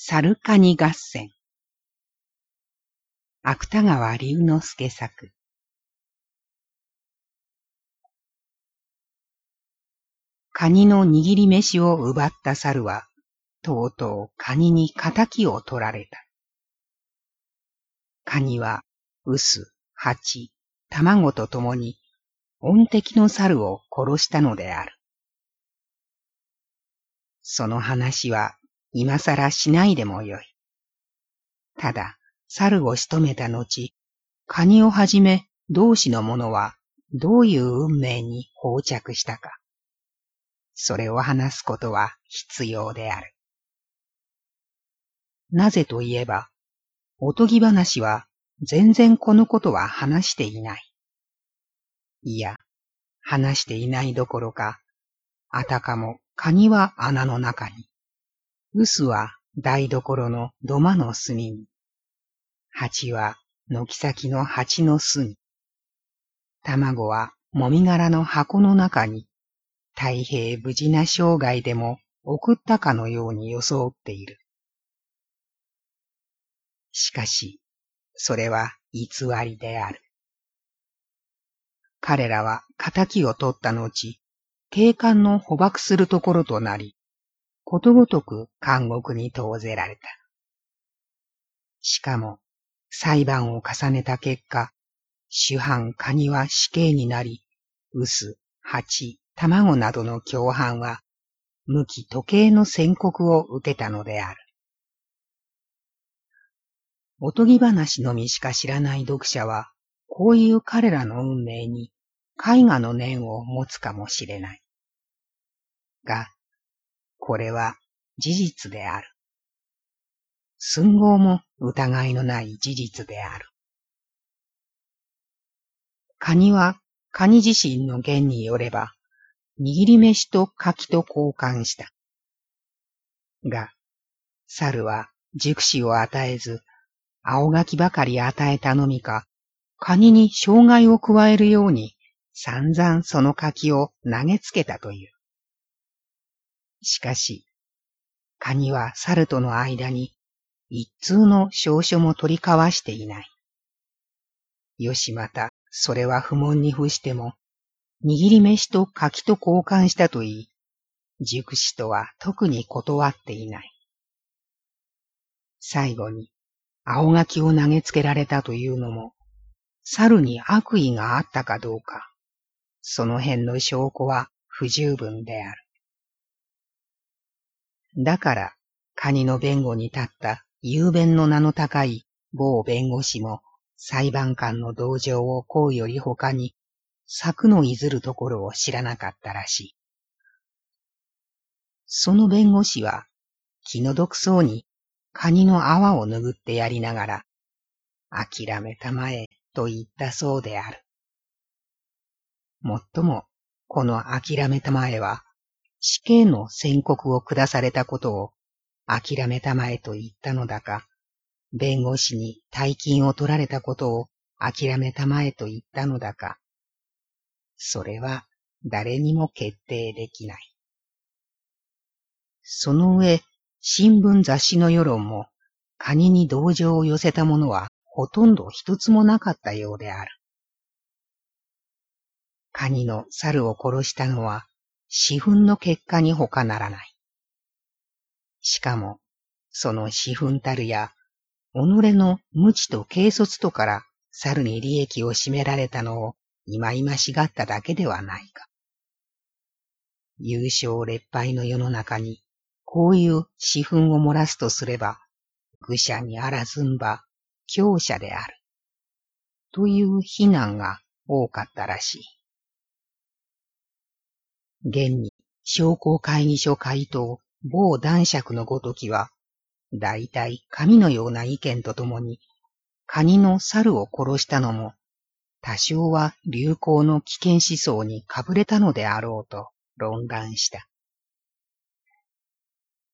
猿カニ合戦芥川龍之介作カニの握り飯を奪った猿は、とうとうカニに仇を取られた。カニは、臼、蜂、卵と共に、恩敵の猿を殺したのである。その話は、今更しないでもよい。ただ、猿を仕留めた後、カニをはじめ同志の者はどういう運命に放着したか。それを話すことは必要である。なぜといえば、おとぎ話は全然このことは話していない。いや、話していないどころか、あたかもカニは穴の中に、臼は台所の土間の隅に、蜂は軒先の蜂の巣に、卵はもみ殻の箱の中に、太平無事な生涯でも送ったかのように装っている。しかし、それは偽りである。彼らは仇を取った後、警官の捕獲するところとなり、ことごとく監獄に投ぜられた。しかも、裁判を重ねた結果、主犯カニは死刑になり、臼、蜂、卵などの共犯は、無期時計の宣告を受けたのである。おとぎ話のみしか知らない読者は、こういう彼らの運命に絵画の念を持つかもしれない。が、これは事実である。寸合も疑いのない事実である。カニはカニ自身の言によれば、握り飯と柿と交換した。が、猿は熟子を与えず、青柿ばかり与えたのみか、カニに障害を加えるように散々その柿を投げつけたという。しかし、カニは猿との間に一通の証書も取り交わしていない。よしまた、それは不問に付しても、握り飯と柿と交換したといい、熟士とは特に断っていない。最後に、青柿を投げつけられたというのも、猿に悪意があったかどうか、その辺の証拠は不十分である。だから、カニの弁護に立った雄弁の名の高い某弁護士も裁判官の同情をこうより他に策のいずるところを知らなかったらしい。その弁護士は気の毒そうにカニの泡を拭ってやりながら、諦めたまえと言ったそうである。もっとも、この諦めたまえは、死刑の宣告を下されたことを諦めたまえと言ったのだか、弁護士に大金を取られたことを諦めたまえと言ったのだか、それは誰にも決定できない。その上、新聞雑誌の世論も、カニに同情を寄せたものはほとんど一つもなかったようである。カニの猿を殺したのは、私憤の結果に他ならない。しかも、その私憤たるや、己の無知と軽率とから猿に利益を占められたのを忌々しがっただけではないか。優勝劣敗の世の中に、こういう私憤を漏らすとすれば、愚者にあらずんば、強者である。という非難が多かったらしい。現に商工会議所回答某男爵のごときは、大体神のような意見とともに、カニの猿を殺したのも、多少は流行の危険思想にかぶれたのであろうと論断した。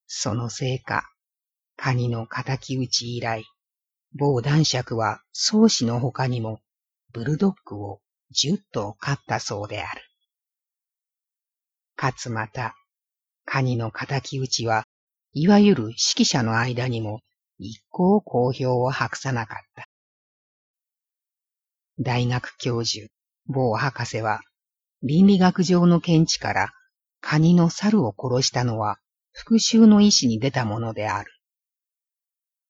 そのせいか、カニの仇討ち以来、某男爵は宗師の他にも、ブルドッグを十頭飼ったそうである。かつまた、カニの仇討ちは、いわゆる指揮者の間にも一向好評を博さなかった。大学教授、某博士は、倫理学上の見地から、カニの猿を殺したのは復讐の意志に出たものである。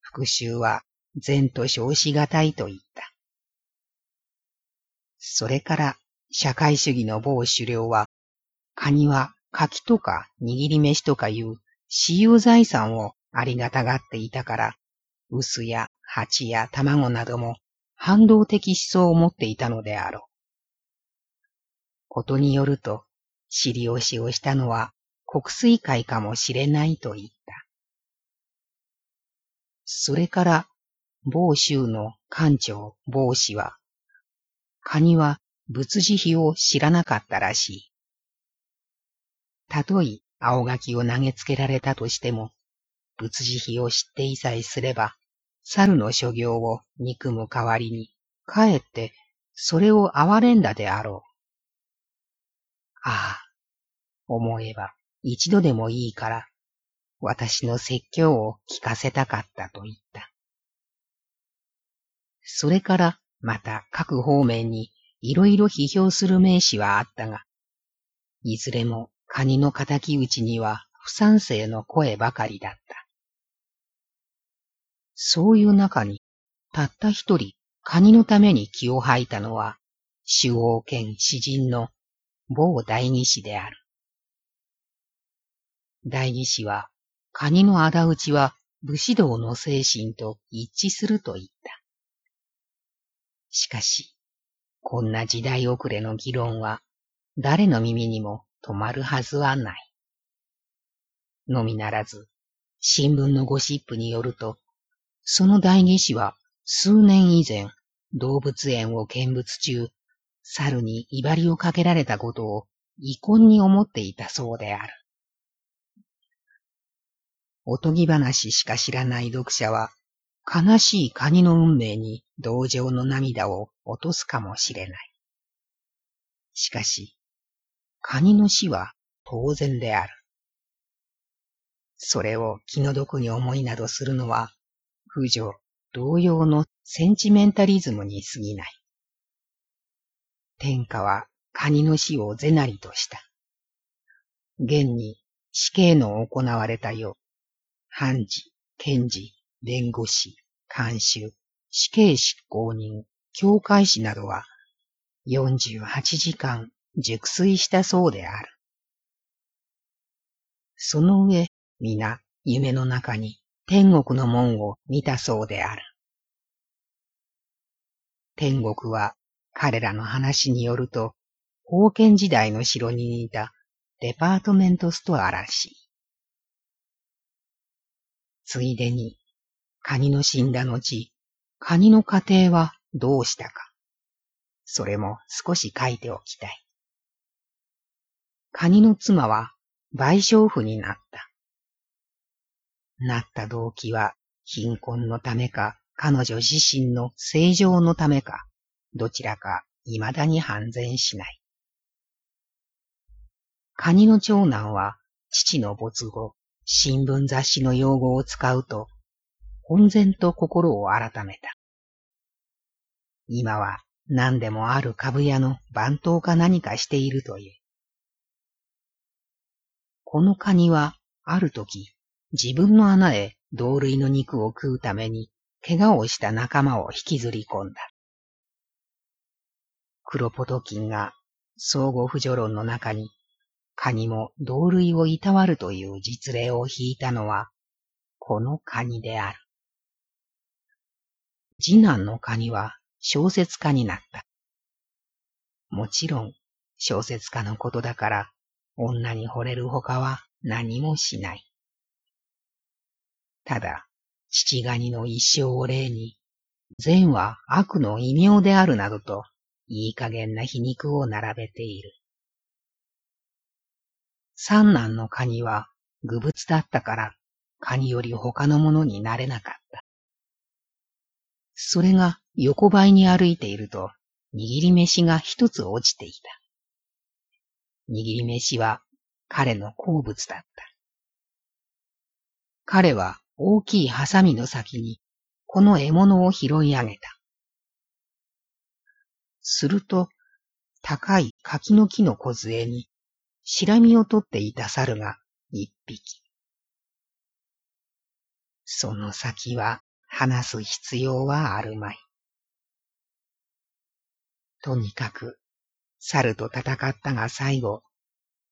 復讐は善と称しがたいと言った。それから社会主義の某狩猟は、カニは柿とか握り飯とかいう私有財産をありがたがっていたから、薄や蜂や卵なども反動的思想を持っていたのであろう。ことによると、尻押しをしたのは国水会かもしれないと言った。それから、某州の館長某氏は、カニは仏慈悲を知らなかったらしい。たとえ青柿を投げつけられたとしても、仏慈悲を知っていさえすれば、猿の所業を憎む代わりに、かえってそれを憐れんだであろう。ああ、思えば一度でもいいから、私の説教を聞かせたかったと言った。それからまた各方面にいろいろ批評する名詞はあったが、いずれもカニの仇討ちには不賛成の声ばかりだった。そういう中に、たった一人、カニのために気を吐いたのは、主王兼詩人の某大義士である。大義士は、カニの仇討ちは武士道の精神と一致すると言った。しかし、こんな時代遅れの議論は、誰の耳にも止まるはずはない。のみならず、新聞のゴシップによると、その代議士は数年以前、動物園を見物中、猿に威張りをかけられたことを遺恨に思っていたそうである。おとぎ話しか知らない読者は、悲しいカニの運命に同情の涙を落とすかもしれない。しかし、カニの死は当然である。それを気の毒に思いなどするのは、不女同様のセンチメンタリズムに過ぎない。天下はカニの死を是なりとした。現に死刑の行われたよ、判事、検事、弁護士、監修、死刑執行人、教会士などは48時間熟睡したそうである。その上、皆、夢の中に天国の門を見たそうである。天国は、彼らの話によると、封建時代の城に似たデパートメントストアらしい。ついでに、カニの死んだ後、カニの家庭はどうしたか。それも少し書いておきたい。カニの妻は賠償婦になった。なった動機は貧困のためか、彼女自身の正常のためか、どちらか未だに判然しない。カニの長男は父の没後、新聞雑誌の用語を使うと、本然と心を改めた。今は何でもある株屋の番頭か何かしているという。このカニは、ある時、自分の穴へ同類の肉を食うために、怪我をした仲間を引きずり込んだ。クロポトキンが相互不助論の中に、カニも同類をいたわるという実例を引いたのは、このカニである。次男のカニは小説家になった。もちろん小説家のことだから女に惚れるほかは何もしない。ただ、父ガニの一生を例に、善は悪の異名であるなどと、いい加減な皮肉を並べている。三男のカニは愚物だったから、カニより他のものになれなかった。それが横ばいに歩いていると、握り飯が一つ落ちていた。握り飯は彼の好物だった。彼は大きいハサミの先にこの獲物を拾い上げた。すると、高い柿の木の梢に、しらみを取っていた猿が一匹。その先は話す必要はあるまい。とにかく、猿と戦ったが最後、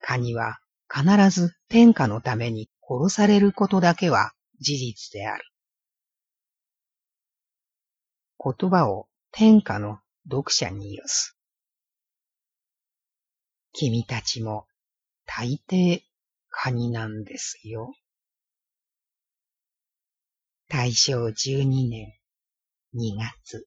カニは必ず天下のために殺されることだけは事実である。言葉を天下の読者に許す。君たちも大抵カニなんですよ。大正十二年二月